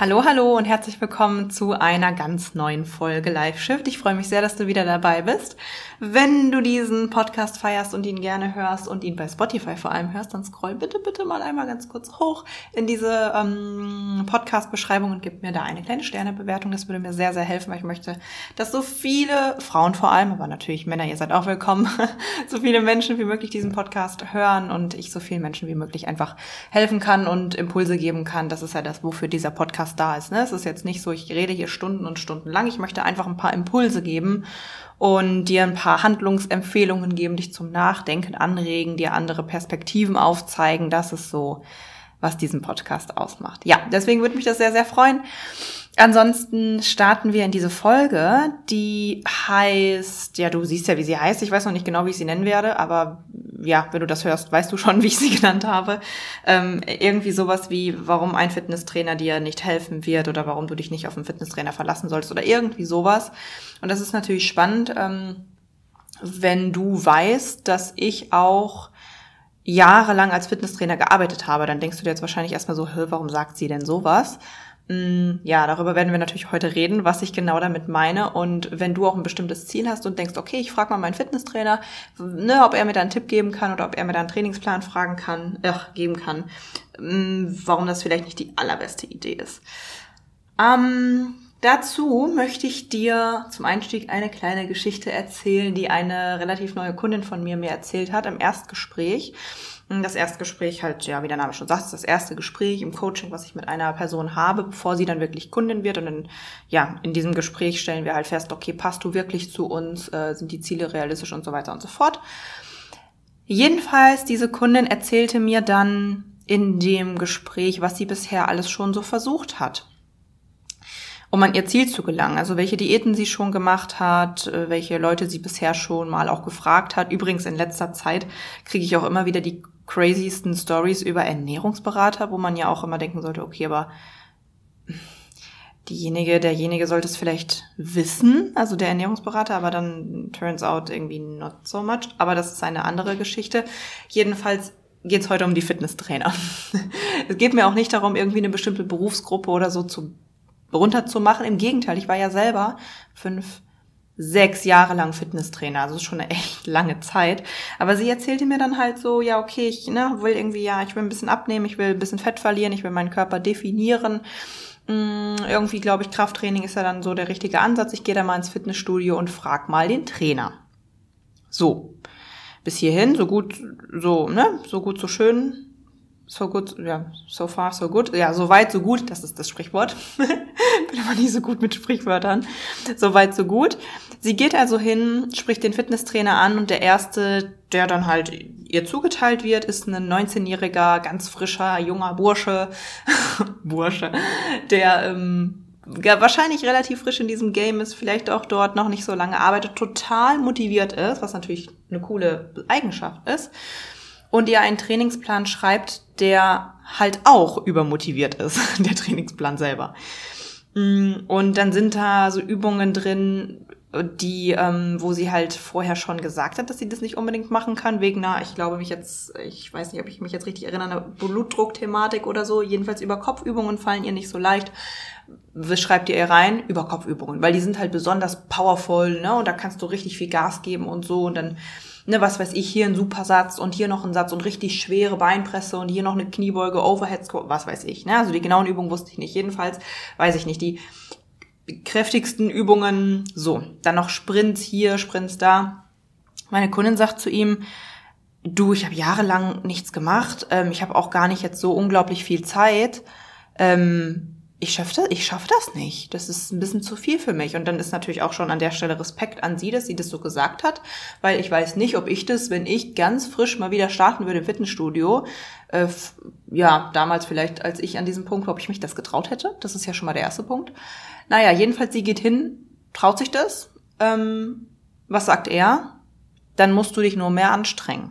Hallo, hallo und herzlich willkommen zu einer ganz neuen Folge Live Shift. Ich freue mich sehr, dass du wieder dabei bist. Wenn du diesen Podcast feierst und ihn gerne hörst und ihn bei Spotify vor allem hörst, dann scroll bitte, bitte mal einmal ganz kurz hoch in diese ähm, Podcast-Beschreibung und gib mir da eine kleine Sternebewertung. Das würde mir sehr, sehr helfen, weil ich möchte, dass so viele Frauen vor allem, aber natürlich Männer, ihr seid auch willkommen, so viele Menschen wie möglich diesen Podcast hören und ich so vielen Menschen wie möglich einfach helfen kann und Impulse geben kann. Das ist ja das, wofür dieser Podcast Podcast da ist. Ne? Es ist jetzt nicht so, ich rede hier Stunden und Stunden lang. Ich möchte einfach ein paar Impulse geben und dir ein paar Handlungsempfehlungen geben, dich zum Nachdenken anregen, dir andere Perspektiven aufzeigen. Das ist so, was diesen Podcast ausmacht. Ja, deswegen würde mich das sehr, sehr freuen. Ansonsten starten wir in diese Folge, die heißt, ja, du siehst ja, wie sie heißt. Ich weiß noch nicht genau, wie ich sie nennen werde, aber ja, wenn du das hörst, weißt du schon, wie ich sie genannt habe. Ähm, irgendwie sowas wie, warum ein Fitnesstrainer dir nicht helfen wird oder warum du dich nicht auf einen Fitnesstrainer verlassen sollst oder irgendwie sowas. Und das ist natürlich spannend, ähm, wenn du weißt, dass ich auch jahrelang als Fitnesstrainer gearbeitet habe, dann denkst du dir jetzt wahrscheinlich erstmal so, warum sagt sie denn sowas? Mm, ja, darüber werden wir natürlich heute reden, was ich genau damit meine. Und wenn du auch ein bestimmtes Ziel hast und denkst, okay, ich frage mal meinen Fitnesstrainer, ne, ob er mir da einen Tipp geben kann oder ob er mir da einen Trainingsplan fragen kann, äh, geben kann, mm, warum das vielleicht nicht die allerbeste Idee ist. Ähm, dazu möchte ich dir zum Einstieg eine kleine Geschichte erzählen, die eine relativ neue Kundin von mir mir erzählt hat im Erstgespräch. Das Erstgespräch halt, ja, wie der Name schon sagt, ist das erste Gespräch im Coaching, was ich mit einer Person habe, bevor sie dann wirklich Kundin wird. Und dann, ja, in diesem Gespräch stellen wir halt fest, okay, passt du wirklich zu uns, äh, sind die Ziele realistisch und so weiter und so fort. Jedenfalls, diese Kundin erzählte mir dann in dem Gespräch, was sie bisher alles schon so versucht hat um an ihr Ziel zu gelangen. Also welche Diäten sie schon gemacht hat, äh, welche Leute sie bisher schon mal auch gefragt hat. Übrigens in letzter Zeit kriege ich auch immer wieder die craziesten Stories über Ernährungsberater, wo man ja auch immer denken sollte, okay, aber diejenige, derjenige sollte es vielleicht wissen, also der Ernährungsberater, aber dann turns out irgendwie not so much. Aber das ist eine andere Geschichte. Jedenfalls geht es heute um die Fitnesstrainer. es geht mir auch nicht darum, irgendwie eine bestimmte Berufsgruppe oder so zu runterzumachen. Im Gegenteil, ich war ja selber fünf, sechs Jahre lang Fitnesstrainer, also schon eine echt lange Zeit. Aber sie erzählte mir dann halt so, ja, okay, ich ne, will irgendwie, ja, ich will ein bisschen abnehmen, ich will ein bisschen Fett verlieren, ich will meinen Körper definieren. Hm, irgendwie glaube ich, Krafttraining ist ja dann so der richtige Ansatz. Ich gehe da mal ins Fitnessstudio und frag mal den Trainer. So. Bis hierhin, so gut, so, ne, so gut, so schön so gut, ja, so far, so good. Ja, so weit, so gut, das ist das Sprichwort. Bin aber nicht so gut mit Sprichwörtern. So weit, so gut. Sie geht also hin, spricht den Fitnesstrainer an und der erste, der dann halt ihr zugeteilt wird, ist ein 19-jähriger, ganz frischer, junger Bursche, Bursche, der ähm, wahrscheinlich relativ frisch in diesem Game ist, vielleicht auch dort noch nicht so lange arbeitet, total motiviert ist, was natürlich eine coole Eigenschaft ist und ihr einen Trainingsplan schreibt, der halt auch übermotiviert ist, der Trainingsplan selber. Mm, und dann sind da so Übungen drin, die, ähm, wo sie halt vorher schon gesagt hat, dass sie das nicht unbedingt machen kann, wegen einer, ich glaube mich jetzt, ich weiß nicht, ob ich mich jetzt richtig erinnere, einer Blutdruckthematik oder so. Jedenfalls über Kopfübungen fallen ihr nicht so leicht. Was schreibt ihr ihr rein? Über Kopfübungen, weil die sind halt besonders powerful, ne? Und da kannst du richtig viel Gas geben und so und dann ne, was weiß ich, hier ein Supersatz und hier noch ein Satz und richtig schwere Beinpresse und hier noch eine Kniebeuge, Overhead Squat, was weiß ich. Ne? Also die genauen Übungen wusste ich nicht. Jedenfalls weiß ich nicht. Die kräftigsten Übungen, so. Dann noch Sprints hier, Sprints da. Meine Kundin sagt zu ihm, du, ich habe jahrelang nichts gemacht. Ähm, ich habe auch gar nicht jetzt so unglaublich viel Zeit. Ähm, ich schaffe das, ich schaff das nicht. Das ist ein bisschen zu viel für mich. Und dann ist natürlich auch schon an der Stelle Respekt an sie, dass sie das so gesagt hat, weil ich weiß nicht, ob ich das, wenn ich ganz frisch mal wieder starten würde im Fitnessstudio, äh, ja, damals vielleicht, als ich an diesem Punkt ob ich mich das getraut hätte. Das ist ja schon mal der erste Punkt. Naja, jedenfalls, sie geht hin, traut sich das. Ähm, was sagt er? Dann musst du dich nur mehr anstrengen.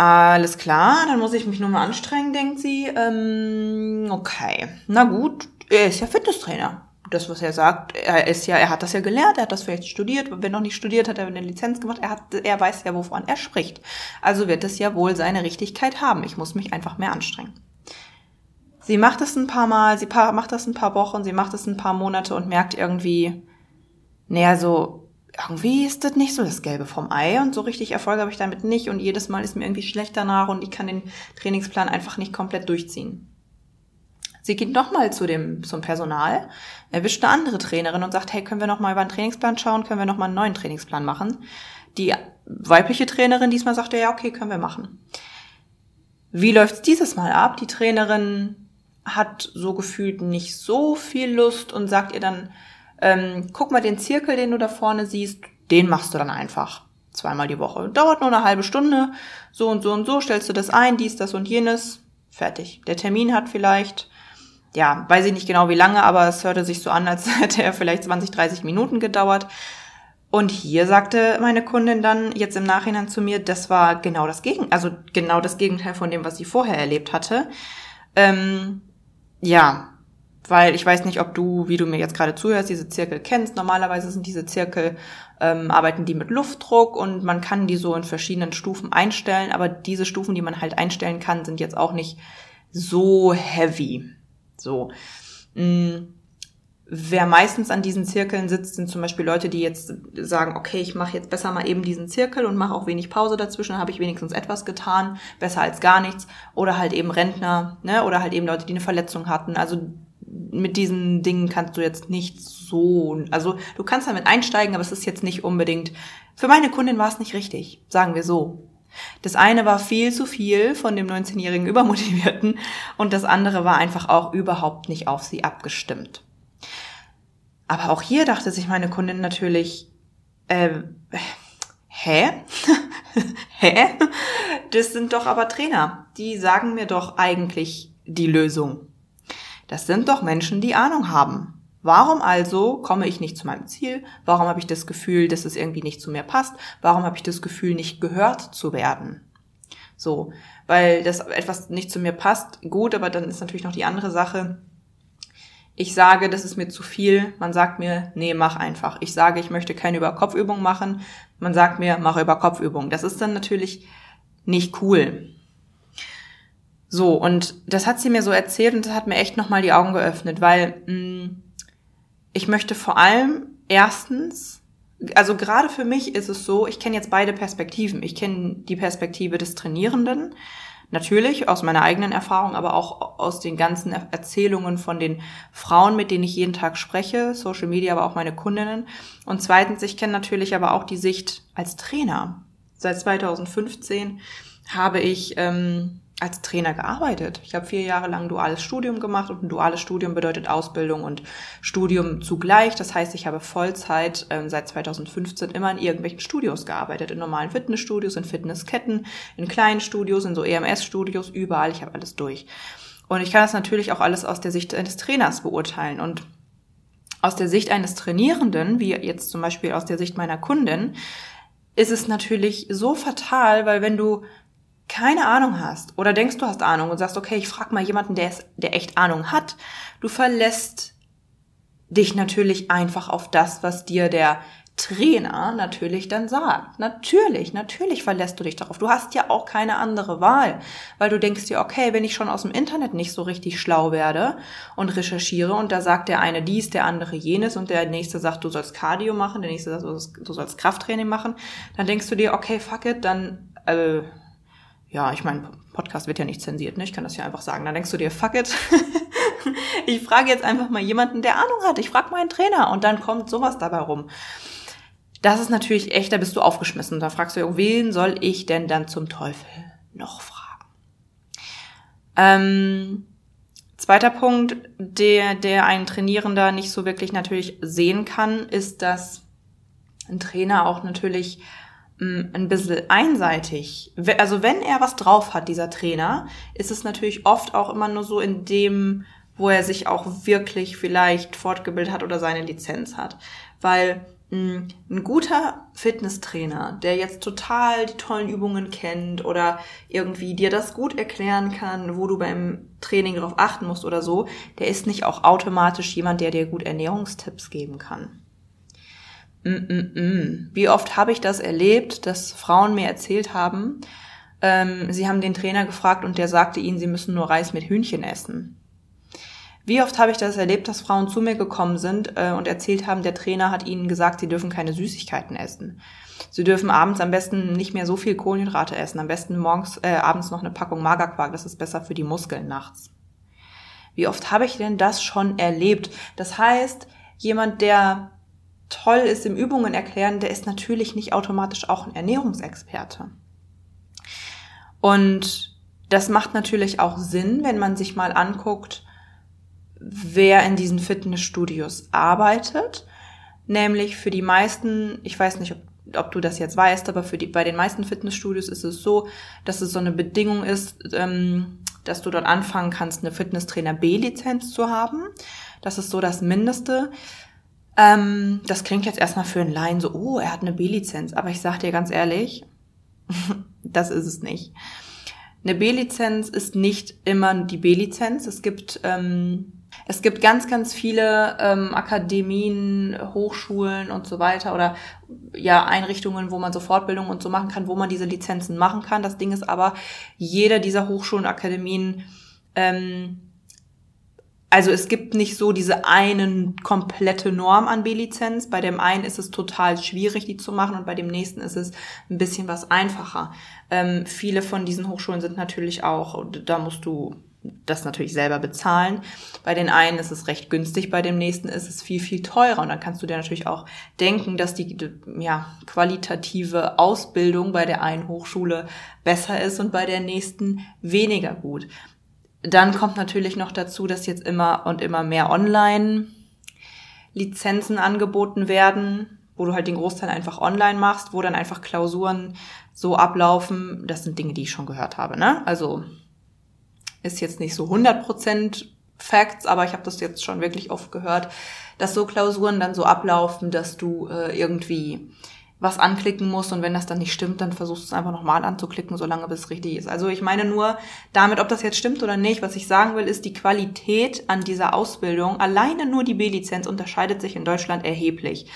Alles klar, dann muss ich mich nur mal anstrengen, denkt sie. Ähm, okay, na gut, er ist ja Fitnesstrainer. Das, was er sagt, er ist ja, er hat das ja gelernt, er hat das vielleicht studiert. Wenn noch nicht studiert, hat er eine Lizenz gemacht. Er hat, er weiß ja, wovon er spricht. Also wird es ja wohl seine Richtigkeit haben. Ich muss mich einfach mehr anstrengen. Sie macht es ein paar Mal, sie macht das ein paar Wochen, sie macht es ein paar Monate und merkt irgendwie, naja, so, irgendwie ist das nicht so das Gelbe vom Ei und so richtig Erfolg habe ich damit nicht und jedes Mal ist mir irgendwie schlecht danach und ich kann den Trainingsplan einfach nicht komplett durchziehen. Sie geht nochmal zu dem, zum Personal, erwischt eine andere Trainerin und sagt, hey, können wir nochmal über einen Trainingsplan schauen, können wir nochmal einen neuen Trainingsplan machen? Die weibliche Trainerin diesmal sagte, ja, okay, können wir machen. Wie läuft's dieses Mal ab? Die Trainerin hat so gefühlt nicht so viel Lust und sagt ihr dann, ähm, guck mal den Zirkel, den du da vorne siehst, den machst du dann einfach zweimal die Woche. Dauert nur eine halbe Stunde, so und so und so, stellst du das ein, dies, das und jenes, fertig. Der Termin hat vielleicht, ja, weiß ich nicht genau wie lange, aber es hörte sich so an, als hätte er vielleicht 20, 30 Minuten gedauert. Und hier sagte meine Kundin dann jetzt im Nachhinein zu mir, das war genau das Gegenteil, also genau das Gegenteil von dem, was sie vorher erlebt hatte. Ähm, ja, weil ich weiß nicht, ob du, wie du mir jetzt gerade zuhörst, diese Zirkel kennst. Normalerweise sind diese Zirkel, ähm, arbeiten die mit Luftdruck und man kann die so in verschiedenen Stufen einstellen, aber diese Stufen, die man halt einstellen kann, sind jetzt auch nicht so heavy. So. Mhm. Wer meistens an diesen Zirkeln sitzt, sind zum Beispiel Leute, die jetzt sagen, okay, ich mache jetzt besser mal eben diesen Zirkel und mache auch wenig Pause dazwischen, dann habe ich wenigstens etwas getan, besser als gar nichts. Oder halt eben Rentner, ne? Oder halt eben Leute, die eine Verletzung hatten. Also mit diesen Dingen kannst du jetzt nicht so, also du kannst damit einsteigen, aber es ist jetzt nicht unbedingt, für meine Kundin war es nicht richtig, sagen wir so. Das eine war viel zu viel von dem 19-jährigen Übermotivierten und das andere war einfach auch überhaupt nicht auf sie abgestimmt. Aber auch hier dachte sich meine Kundin natürlich, äh, hä? hä? Das sind doch aber Trainer. Die sagen mir doch eigentlich die Lösung. Das sind doch Menschen, die Ahnung haben. Warum also komme ich nicht zu meinem Ziel? Warum habe ich das Gefühl, dass es irgendwie nicht zu mir passt? Warum habe ich das Gefühl, nicht gehört zu werden? So, weil das etwas nicht zu mir passt, gut, aber dann ist natürlich noch die andere Sache. Ich sage, das ist mir zu viel. Man sagt mir, nee, mach einfach. Ich sage, ich möchte keine Überkopfübung machen. Man sagt mir, mach Überkopfübung. Das ist dann natürlich nicht cool. So, und das hat sie mir so erzählt und das hat mir echt nochmal die Augen geöffnet, weil mh, mm, ich möchte vor allem erstens, also gerade für mich ist es so, ich kenne jetzt beide Perspektiven. Ich kenne die Perspektive des Trainierenden, natürlich aus meiner eigenen Erfahrung, aber auch aus den ganzen Erzählungen von den Frauen, mit denen ich jeden Tag spreche, Social Media, aber auch meine Kundinnen. Und zweitens, ich kenne natürlich aber auch die Sicht als Trainer. Seit 2015 habe ich ähm, als Trainer gearbeitet. Ich habe vier Jahre lang duales Studium gemacht und ein duales Studium bedeutet Ausbildung und Studium zugleich. Das heißt, ich habe Vollzeit ähm, seit 2015 immer in irgendwelchen Studios gearbeitet, in normalen Fitnessstudios, in Fitnessketten, in kleinen Studios, in so EMS-Studios, überall. Ich habe alles durch. Und ich kann das natürlich auch alles aus der Sicht eines Trainers beurteilen und aus der Sicht eines Trainierenden, wie jetzt zum Beispiel aus der Sicht meiner Kundin, ist es natürlich so fatal, weil wenn du keine Ahnung hast oder denkst, du hast Ahnung und sagst, okay, ich frage mal jemanden, der, es, der echt Ahnung hat, du verlässt dich natürlich einfach auf das, was dir der Trainer natürlich dann sagt. Natürlich, natürlich verlässt du dich darauf. Du hast ja auch keine andere Wahl, weil du denkst dir, okay, wenn ich schon aus dem Internet nicht so richtig schlau werde und recherchiere und da sagt der eine dies, der andere jenes und der nächste sagt, du sollst Cardio machen, der nächste sagt, du sollst Krafttraining machen, dann denkst du dir, okay, fuck it, dann äh, ja, ich meine, Podcast wird ja nicht zensiert, ne? Ich kann das ja einfach sagen. Dann denkst du dir, fuck it. ich frage jetzt einfach mal jemanden, der Ahnung hat. Ich frage meinen Trainer und dann kommt sowas dabei rum. Das ist natürlich echt, da bist du aufgeschmissen. Da fragst du, wen soll ich denn dann zum Teufel noch fragen? Ähm, Zweiter Punkt, der, der ein Trainierender nicht so wirklich natürlich sehen kann, ist, dass ein Trainer auch natürlich ein bisschen einseitig. Also wenn er was drauf hat, dieser Trainer, ist es natürlich oft auch immer nur so in dem, wo er sich auch wirklich vielleicht fortgebildet hat oder seine Lizenz hat. Weil mm, ein guter Fitnesstrainer, der jetzt total die tollen Übungen kennt oder irgendwie dir das gut erklären kann, wo du beim Training darauf achten musst oder so, der ist nicht auch automatisch jemand, der dir gut Ernährungstipps geben kann. Mm -mm -mm. Wie oft habe ich das erlebt, dass Frauen mir erzählt haben, ähm, sie haben den Trainer gefragt und der sagte ihnen, sie müssen nur Reis mit Hühnchen essen. Wie oft habe ich das erlebt, dass Frauen zu mir gekommen sind äh, und erzählt haben, der Trainer hat ihnen gesagt, sie dürfen keine Süßigkeiten essen. Sie dürfen abends am besten nicht mehr so viel Kohlenhydrate essen, am besten morgens, äh, abends noch eine Packung Magerquark, das ist besser für die Muskeln nachts. Wie oft habe ich denn das schon erlebt? Das heißt, jemand, der toll ist im Übungen erklären, der ist natürlich nicht automatisch auch ein Ernährungsexperte. Und das macht natürlich auch Sinn, wenn man sich mal anguckt, wer in diesen Fitnessstudios arbeitet. Nämlich für die meisten, ich weiß nicht, ob, ob du das jetzt weißt, aber für die, bei den meisten Fitnessstudios ist es so, dass es so eine Bedingung ist, ähm, dass du dort anfangen kannst, eine Fitnesstrainer B-Lizenz zu haben. Das ist so das Mindeste. Ähm, das klingt jetzt erstmal für einen Laien so, oh, er hat eine B-Lizenz. Aber ich sag dir ganz ehrlich, das ist es nicht. Eine B-Lizenz ist nicht immer die B-Lizenz. Es gibt ähm, es gibt ganz, ganz viele ähm, Akademien, Hochschulen und so weiter oder ja Einrichtungen, wo man so Fortbildungen und so machen kann, wo man diese Lizenzen machen kann. Das Ding ist aber, jede dieser Hochschulen, Akademien ähm, also es gibt nicht so diese einen komplette Norm an B-Lizenz. Bei dem einen ist es total schwierig, die zu machen und bei dem nächsten ist es ein bisschen was einfacher. Ähm, viele von diesen Hochschulen sind natürlich auch, da musst du das natürlich selber bezahlen. Bei den einen ist es recht günstig, bei dem nächsten ist es viel, viel teurer. Und dann kannst du dir natürlich auch denken, dass die ja, qualitative Ausbildung bei der einen Hochschule besser ist und bei der nächsten weniger gut. Dann kommt natürlich noch dazu, dass jetzt immer und immer mehr Online-Lizenzen angeboten werden, wo du halt den Großteil einfach online machst, wo dann einfach Klausuren so ablaufen. Das sind Dinge, die ich schon gehört habe. Ne? Also ist jetzt nicht so 100% Facts, aber ich habe das jetzt schon wirklich oft gehört, dass so Klausuren dann so ablaufen, dass du äh, irgendwie was anklicken musst und wenn das dann nicht stimmt, dann versuchst du es einfach nochmal anzuklicken, solange bis es richtig ist. Also ich meine nur damit, ob das jetzt stimmt oder nicht, was ich sagen will, ist die Qualität an dieser Ausbildung, alleine nur die B-Lizenz unterscheidet sich in Deutschland erheblich.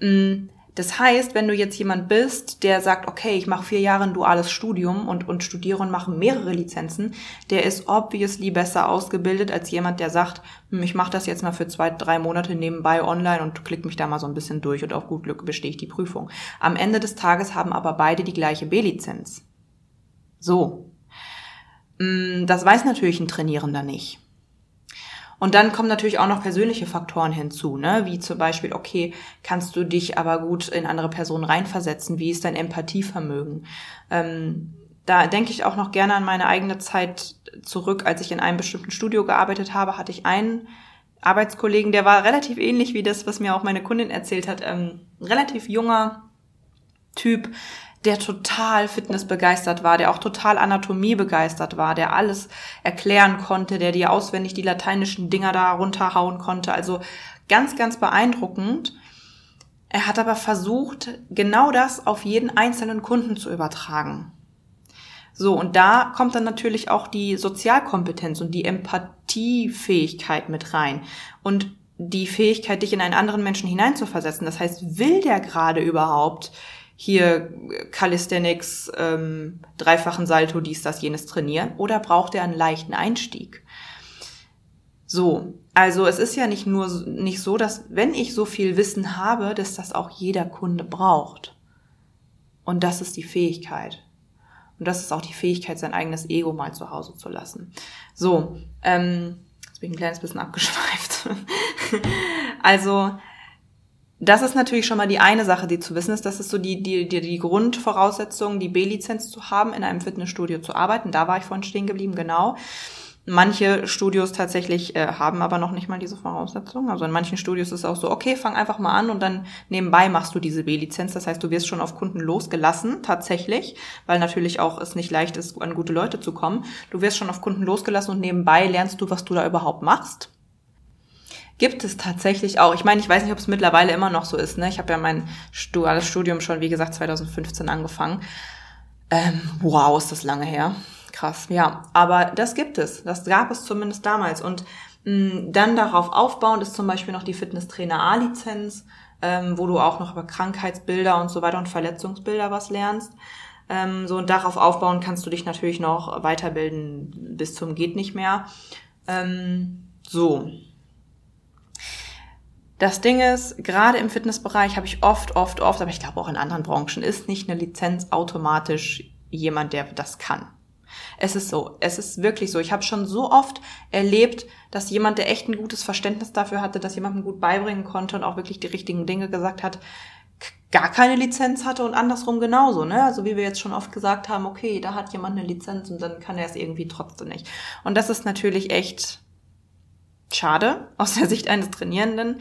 Mm, das heißt, wenn du jetzt jemand bist, der sagt, okay, ich mache vier Jahre ein duales Studium und, und studiere und mache mehrere Lizenzen, der ist obviously besser ausgebildet als jemand, der sagt, hm, ich mache das jetzt mal für zwei, drei Monate nebenbei online und klick mich da mal so ein bisschen durch und auf gut Glück bestehe ich die Prüfung. Am Ende des Tages haben aber beide die gleiche B-Lizenz. So. Hm, das weiß natürlich ein Trainierender nicht. Und dann kommen natürlich auch noch persönliche Faktoren hinzu, ne? wie zum Beispiel, okay, kannst du dich aber gut in andere Personen reinversetzen? Wie ist dein Empathievermögen? Ähm, da denke ich auch noch gerne an meine eigene Zeit zurück, als ich in einem bestimmten Studio gearbeitet habe, hatte ich einen Arbeitskollegen, der war relativ ähnlich wie das, was mir auch meine Kundin erzählt hat, ähm, relativ junger Typ, der total fitnessbegeistert war, der auch total Anatomie begeistert war, der alles erklären konnte, der dir auswendig die lateinischen Dinger da runterhauen konnte. Also ganz, ganz beeindruckend. Er hat aber versucht, genau das auf jeden einzelnen Kunden zu übertragen. So, und da kommt dann natürlich auch die Sozialkompetenz und die Empathiefähigkeit mit rein. Und die Fähigkeit, dich in einen anderen Menschen hineinzuversetzen. Das heißt, will der gerade überhaupt hier Calisthenics, ähm, dreifachen Salto, dies, das, jenes trainieren? Oder braucht er einen leichten Einstieg? So, also es ist ja nicht nur nicht so, dass wenn ich so viel Wissen habe, dass das auch jeder Kunde braucht. Und das ist die Fähigkeit. Und das ist auch die Fähigkeit, sein eigenes Ego mal zu Hause zu lassen. So, ähm, jetzt bin ich ein kleines bisschen abgeschweift. also das ist natürlich schon mal die eine Sache, die zu wissen ist. Das ist so die, die, die, die Grundvoraussetzung, die B-Lizenz zu haben, in einem Fitnessstudio zu arbeiten. Da war ich vorhin stehen geblieben, genau. Manche Studios tatsächlich äh, haben aber noch nicht mal diese Voraussetzung. Also in manchen Studios ist es auch so, okay, fang einfach mal an und dann nebenbei machst du diese B-Lizenz. Das heißt, du wirst schon auf Kunden losgelassen, tatsächlich, weil natürlich auch es nicht leicht ist, an gute Leute zu kommen. Du wirst schon auf Kunden losgelassen und nebenbei lernst du, was du da überhaupt machst. Gibt es tatsächlich auch. Ich meine, ich weiß nicht, ob es mittlerweile immer noch so ist. Ne? Ich habe ja mein duales Studium schon, wie gesagt, 2015 angefangen. Ähm, wow, ist das lange her krass, ja. Aber das gibt es. Das gab es zumindest damals. Und mh, mm, dann darauf aufbauend ist zum Beispiel noch die Fitnesstrainer A-Lizenz, ähm, wo du auch noch über Krankheitsbilder und so weiter und Verletzungsbilder was lernst. Ähm, so und darauf aufbauen kannst du dich natürlich noch weiterbilden bis zum geht nicht mehr. Ähm, so. Das Ding ist, gerade im Fitnessbereich habe ich oft, oft, oft, aber ich glaube auch in anderen Branchen, ist nicht eine Lizenz automatisch jemand, der das kann. Es ist so, es ist wirklich so. Ich habe schon so oft erlebt, dass jemand, der echt ein gutes Verständnis dafür hatte, dass jemandem gut beibringen konnte und auch wirklich die richtigen Dinge gesagt hat, gar keine Lizenz hatte und andersrum genauso, ne? Also wie wir jetzt schon oft gesagt haben, okay, da hat jemand eine Lizenz und dann kann er es irgendwie trotzdem nicht. Und das ist natürlich echt schade aus der Sicht eines Trainierenden.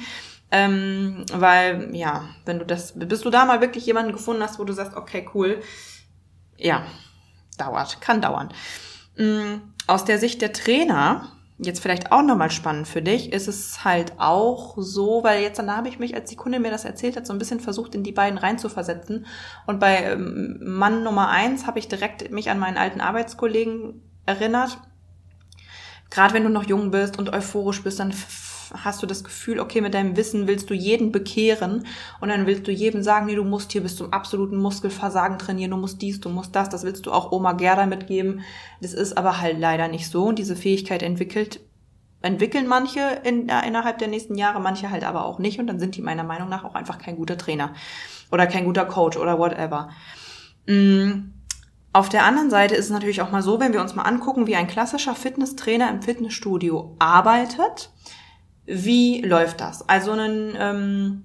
Ähm, weil, ja, wenn du das, bis du da mal wirklich jemanden gefunden hast, wo du sagst, okay, cool, ja, dauert, kann dauern. Mm, aus der Sicht der Trainer, jetzt vielleicht auch nochmal spannend für dich, ist es halt auch so, weil jetzt dann habe ich mich, als die Kundin mir das erzählt hat, so ein bisschen versucht, in die beiden reinzuversetzen. Und bei ähm, Mann Nummer eins habe ich direkt mich an meinen alten Arbeitskollegen erinnert. Gerade wenn du noch jung bist und euphorisch bist, dann hast du das Gefühl, okay, mit deinem Wissen willst du jeden bekehren und dann willst du jedem sagen, nee, du musst hier bis zum absoluten Muskelversagen trainieren, du musst dies, du musst das, das willst du auch Oma Gerda mitgeben. Das ist aber halt leider nicht so und diese Fähigkeit entwickelt entwickeln manche in, äh, innerhalb der nächsten Jahre, manche halt aber auch nicht und dann sind die meiner Meinung nach auch einfach kein guter Trainer oder kein guter Coach oder whatever. Mm. Auf der anderen Seite ist es natürlich auch mal so, wenn wir uns mal angucken, wie ein klassischer Fitnesstrainer im Fitnessstudio arbeitet, wie läuft das? Also ein ähm,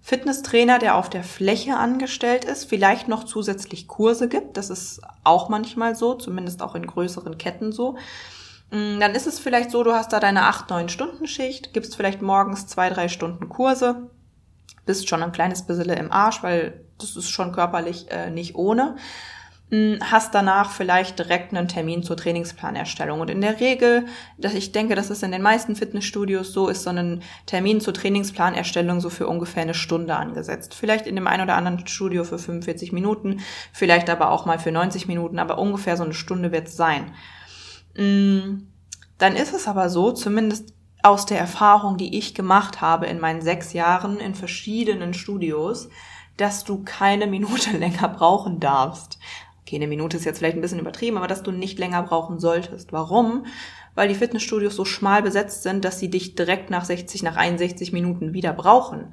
Fitnesstrainer, der auf der Fläche angestellt ist, vielleicht noch zusätzlich Kurse gibt. Das ist auch manchmal so, zumindest auch in größeren Ketten so. Mm, dann ist es vielleicht so, du hast da deine 8-9 Stunden Schicht, gibst vielleicht morgens zwei, drei Stunden Kurse, bist schon ein kleines bisschen im Arsch, weil das ist schon körperlich äh, nicht ohne. Hast danach vielleicht direkt einen Termin zur Trainingsplanerstellung. Und in der Regel, dass ich denke, dass es in den meisten Fitnessstudios so ist, so ein Termin zur Trainingsplanerstellung so für ungefähr eine Stunde angesetzt. Vielleicht in dem einen oder anderen Studio für 45 Minuten, vielleicht aber auch mal für 90 Minuten, aber ungefähr so eine Stunde wird es sein. Hm, dann ist es aber so, zumindest aus der Erfahrung, die ich gemacht habe in meinen sechs Jahren in verschiedenen Studios, dass du keine Minute länger brauchen darfst okay, eine Minute ist jetzt vielleicht ein bisschen übertrieben, aber dass du nicht länger brauchen solltest. Warum? Weil die Fitnessstudios so schmal besetzt sind, dass sie dich direkt nach 60, nach 61 Minuten wieder brauchen.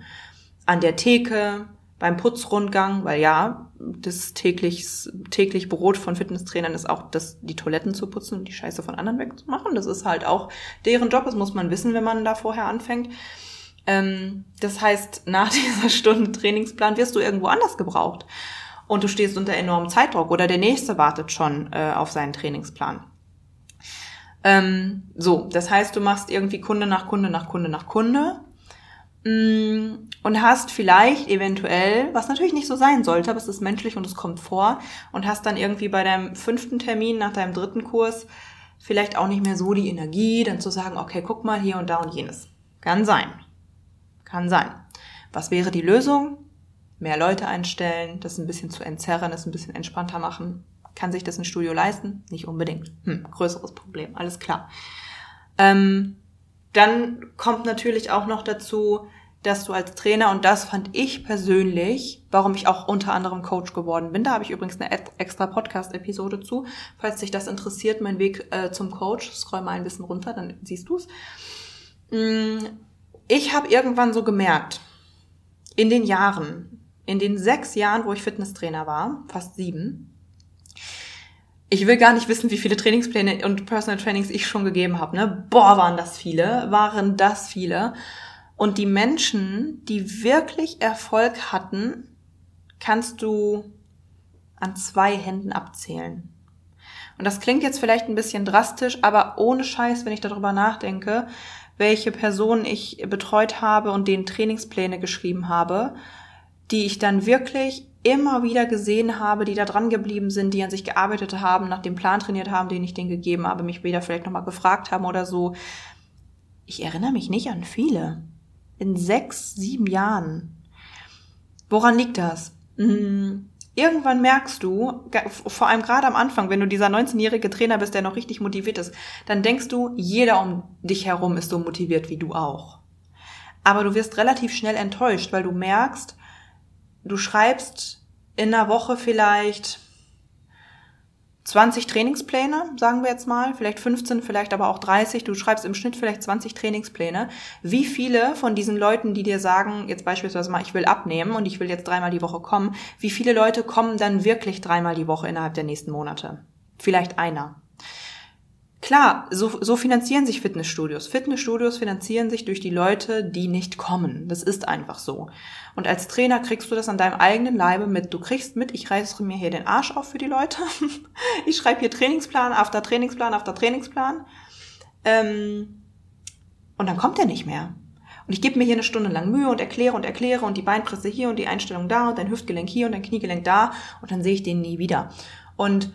An der Theke, beim Putzrundgang, weil ja, das täglich, täglich Brot von Fitnesstrainern ist auch, das, die Toiletten zu putzen und die Scheiße von anderen wegzumachen. Das ist halt auch deren Job, das muss man wissen, wenn man da vorher anfängt. Ähm, das heißt, nach dieser Stunde Trainingsplan wirst du irgendwo anders gebraucht und du stehst unter enormem Zeitdruck oder der nächste wartet schon äh, auf seinen Trainingsplan. Ähm, so, das heißt, du machst irgendwie Kunde nach Kunde nach Kunde nach Kunde mm, und hast vielleicht eventuell, was natürlich nicht so sein sollte, aber es ist menschlich und es kommt vor, und hast dann irgendwie bei deinem fünften Termin nach deinem dritten Kurs vielleicht auch nicht mehr so die Energie, dann zu sagen, okay, guck mal hier und da und jenes. Kann sein. Kann sein. Was wäre die Lösung? Mehr Leute einstellen, das ein bisschen zu entzerren, das ein bisschen entspannter machen. Kann sich das ein Studio leisten? Nicht unbedingt. Hm, größeres Problem, alles klar. Ähm, dann kommt natürlich auch noch dazu, dass du als Trainer, und das fand ich persönlich, warum ich auch unter anderem Coach geworden bin, da habe ich übrigens eine extra Podcast-Episode zu, falls dich das interessiert, mein Weg äh, zum Coach, scroll mal ein bisschen runter, dann siehst du's. Hm, ich habe irgendwann so gemerkt, in den Jahren, in den sechs Jahren, wo ich Fitnesstrainer war, fast sieben, ich will gar nicht wissen, wie viele Trainingspläne und Personal Trainings ich schon gegeben habe. Ne? Boah, waren das viele, waren das viele. Und die Menschen, die wirklich Erfolg hatten, kannst du an zwei Händen abzählen. Und das klingt jetzt vielleicht ein bisschen drastisch, aber ohne Scheiß, wenn ich darüber nachdenke, welche Personen ich betreut habe und denen Trainingspläne geschrieben habe, die ich dann wirklich immer wieder gesehen habe, die da dran geblieben sind, die an sich gearbeitet haben, nach dem Plan trainiert haben, den ich denen gegeben habe, mich wieder vielleicht nochmal gefragt haben oder so. Ich erinnere mich nicht an viele. In sechs, sieben Jahren. Woran liegt das? Hm, irgendwann merkst du, vor allem gerade am Anfang, wenn du dieser 19-jährige Trainer bist, der noch richtig motiviert ist, dann denkst du, jeder um dich herum ist so motiviert wie du auch. Aber du wirst relativ schnell enttäuscht, weil du merkst, du schreibst in einer Woche vielleicht 20 Trainingspläne, sagen wir jetzt mal, vielleicht 15, vielleicht aber auch 30. Du schreibst im Schnitt vielleicht 20 Trainingspläne. Wie viele von diesen Leuten, die dir sagen, jetzt beispielsweise mal, ich will abnehmen und ich will jetzt dreimal die Woche kommen, wie viele Leute kommen dann wirklich dreimal die Woche innerhalb der nächsten Monate? Vielleicht einer. Klar, so, so finanzieren sich Fitnessstudios. Fitnessstudios finanzieren sich durch die Leute, die nicht kommen. Das ist einfach so. Und als Trainer kriegst du das an deinem eigenen Leibe mit. Du kriegst mit, ich reiße mir hier den Arsch auf für die Leute. ich schreibe hier Trainingsplan, after Trainingsplan, after Trainingsplan. Ähm, und dann kommt er nicht mehr. Und ich gebe mir hier eine Stunde lang Mühe und erkläre und erkläre und die Beinpresse hier und die Einstellung da und dein Hüftgelenk hier und dein Kniegelenk da und dann sehe ich den nie wieder. Und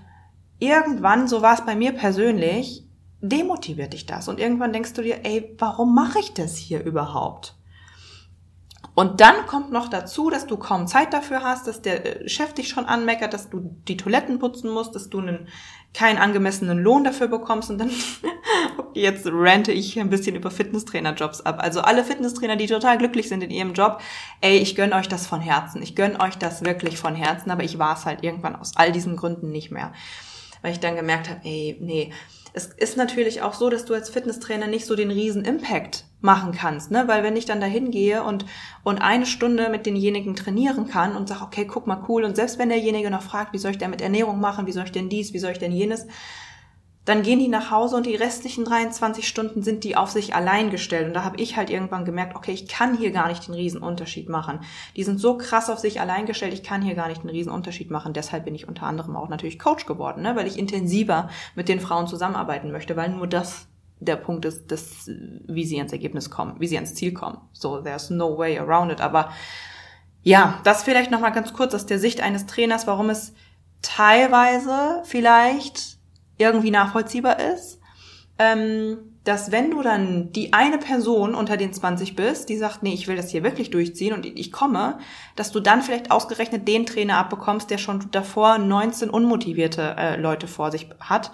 irgendwann, so war es bei mir persönlich, demotiviert dich das. Und irgendwann denkst du dir, ey, warum mache ich das hier überhaupt? Und dann kommt noch dazu, dass du kaum Zeit dafür hast, dass der äh, Chef dich schon anmeckert, dass du die Toiletten putzen musst, dass du einen, keinen angemessenen Lohn dafür bekommst und dann, jetzt rante ich ein bisschen über Fitnesstrainerjobs ab. Also alle Fitnesstrainer, die total glücklich sind in ihrem Job, ey, ich gönn euch das von Herzen. Ich gönn euch das wirklich von Herzen, aber ich war es halt irgendwann aus all diesen Gründen nicht mehr weil ich dann gemerkt habe, ey, nee. Es ist natürlich auch so, dass du als Fitnesstrainer nicht so den riesen Impact machen kannst, ne? Weil wenn ich dann da hingehe und, und eine Stunde mit denjenigen trainieren kann und sage, okay, guck mal cool, und selbst wenn derjenige noch fragt, wie soll ich denn mit Ernährung machen, wie soll ich denn dies, wie soll ich denn jenes, dann gehen die nach Hause und die restlichen 23 Stunden sind die auf sich allein gestellt. Und da habe ich halt irgendwann gemerkt, okay, ich kann hier gar nicht den Riesenunterschied machen. Die sind so krass auf sich allein gestellt, ich kann hier gar nicht den Riesenunterschied machen. Deshalb bin ich unter anderem auch natürlich Coach geworden, ne? weil ich intensiver mit den Frauen zusammenarbeiten möchte, weil nur das der Punkt ist, dass, wie sie ans Ergebnis kommen, wie sie ans Ziel kommen. So, there's no way around it. Aber ja, das vielleicht nochmal ganz kurz aus der Sicht eines Trainers, warum es teilweise vielleicht irgendwie nachvollziehbar ist, ähm, dass wenn du dann die eine Person unter den 20 bist, die sagt, nee, ich will das hier wirklich durchziehen und ich komme, dass du dann vielleicht ausgerechnet den Trainer abbekommst, der schon davor 19 unmotivierte äh, Leute vor sich hat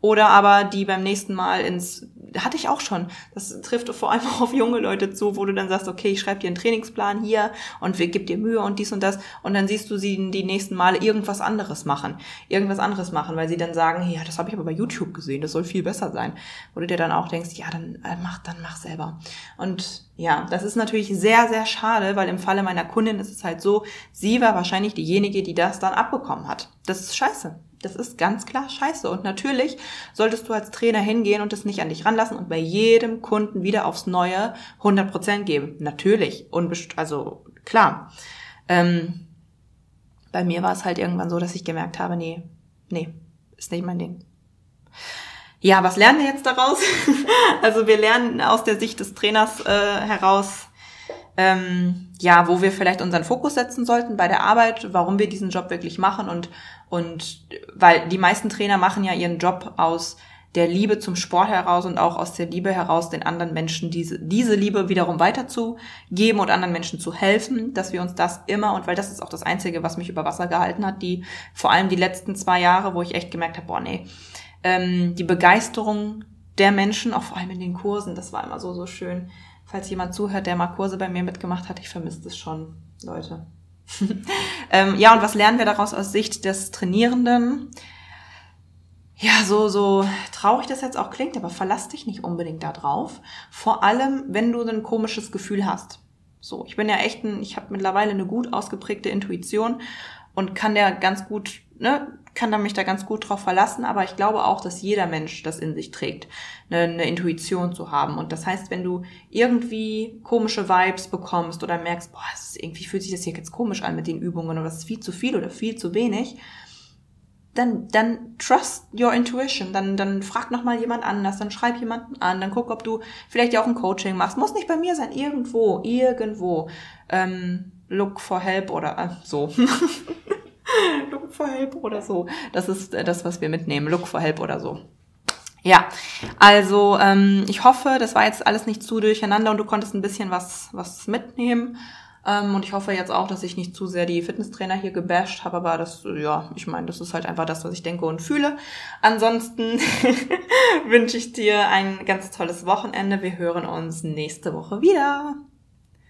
oder aber die beim nächsten Mal ins, hatte ich auch schon. Das trifft vor allem auch auf junge Leute zu, wo du dann sagst, okay, ich schreibe dir einen Trainingsplan hier und wir gib dir Mühe und dies und das. Und dann siehst du sie die nächsten Male irgendwas anderes machen. Irgendwas anderes machen, weil sie dann sagen, ja, das habe ich aber bei YouTube gesehen, das soll viel besser sein. Wo du dir dann auch denkst, ja, dann äh, mach, dann mach selber. Und ja, das ist natürlich sehr, sehr schade, weil im Falle meiner Kundin ist es halt so, sie war wahrscheinlich diejenige, die das dann abbekommen hat. Das ist scheiße. Das ist ganz klar scheiße. Und natürlich solltest du als Trainer hingehen und es nicht an dich ranlassen und bei jedem Kunden wieder aufs Neue 100% geben. Natürlich. Unbest also klar. Ähm, bei mir war es halt irgendwann so, dass ich gemerkt habe, nee, nee, ist nicht mein Ding. Ja, was lernen wir jetzt daraus? also wir lernen aus der Sicht des Trainers äh, heraus, ähm, ja, wo wir vielleicht unseren Fokus setzen sollten bei der Arbeit, warum wir diesen Job wirklich machen und und weil die meisten Trainer machen ja ihren Job aus der Liebe zum Sport heraus und auch aus der Liebe heraus, den anderen Menschen diese, diese Liebe wiederum weiterzugeben und anderen Menschen zu helfen, dass wir uns das immer, und weil das ist auch das Einzige, was mich über Wasser gehalten hat, die, vor allem die letzten zwei Jahre, wo ich echt gemerkt habe, boah, nee, ähm, die Begeisterung der Menschen, auch vor allem in den Kursen, das war immer so, so schön. Falls jemand zuhört, der mal Kurse bei mir mitgemacht hat, ich vermisse es schon, Leute. ähm, ja, und was lernen wir daraus aus Sicht des Trainierenden? Ja, so, so traurig das jetzt auch klingt, aber verlass dich nicht unbedingt da drauf. Vor allem, wenn du ein komisches Gefühl hast. So, ich bin ja echt ein, ich habe mittlerweile eine gut ausgeprägte Intuition und kann der ganz gut, ne, kann da mich da ganz gut drauf verlassen, aber ich glaube auch, dass jeder Mensch das in sich trägt, eine, eine Intuition zu haben. Und das heißt, wenn du irgendwie komische Vibes bekommst oder merkst, boah, ist, irgendwie fühlt sich das hier jetzt komisch an mit den Übungen oder das ist viel zu viel oder viel zu wenig, dann, dann trust your intuition. Dann, dann frag noch mal jemand anders, dann schreib jemanden an, dann guck, ob du vielleicht ja auch ein Coaching machst. Muss nicht bei mir sein, irgendwo, irgendwo. Ähm, look for help oder äh, so. look for help oder so. Das ist äh, das, was wir mitnehmen. Look for help oder so. Ja, also ähm, ich hoffe, das war jetzt alles nicht zu durcheinander und du konntest ein bisschen was, was mitnehmen. Ähm, und ich hoffe jetzt auch, dass ich nicht zu sehr die Fitnesstrainer hier gebasht habe, aber das, ja, ich meine, das ist halt einfach das, was ich denke und fühle. Ansonsten wünsche ich dir ein ganz tolles Wochenende. Wir hören uns nächste Woche wieder.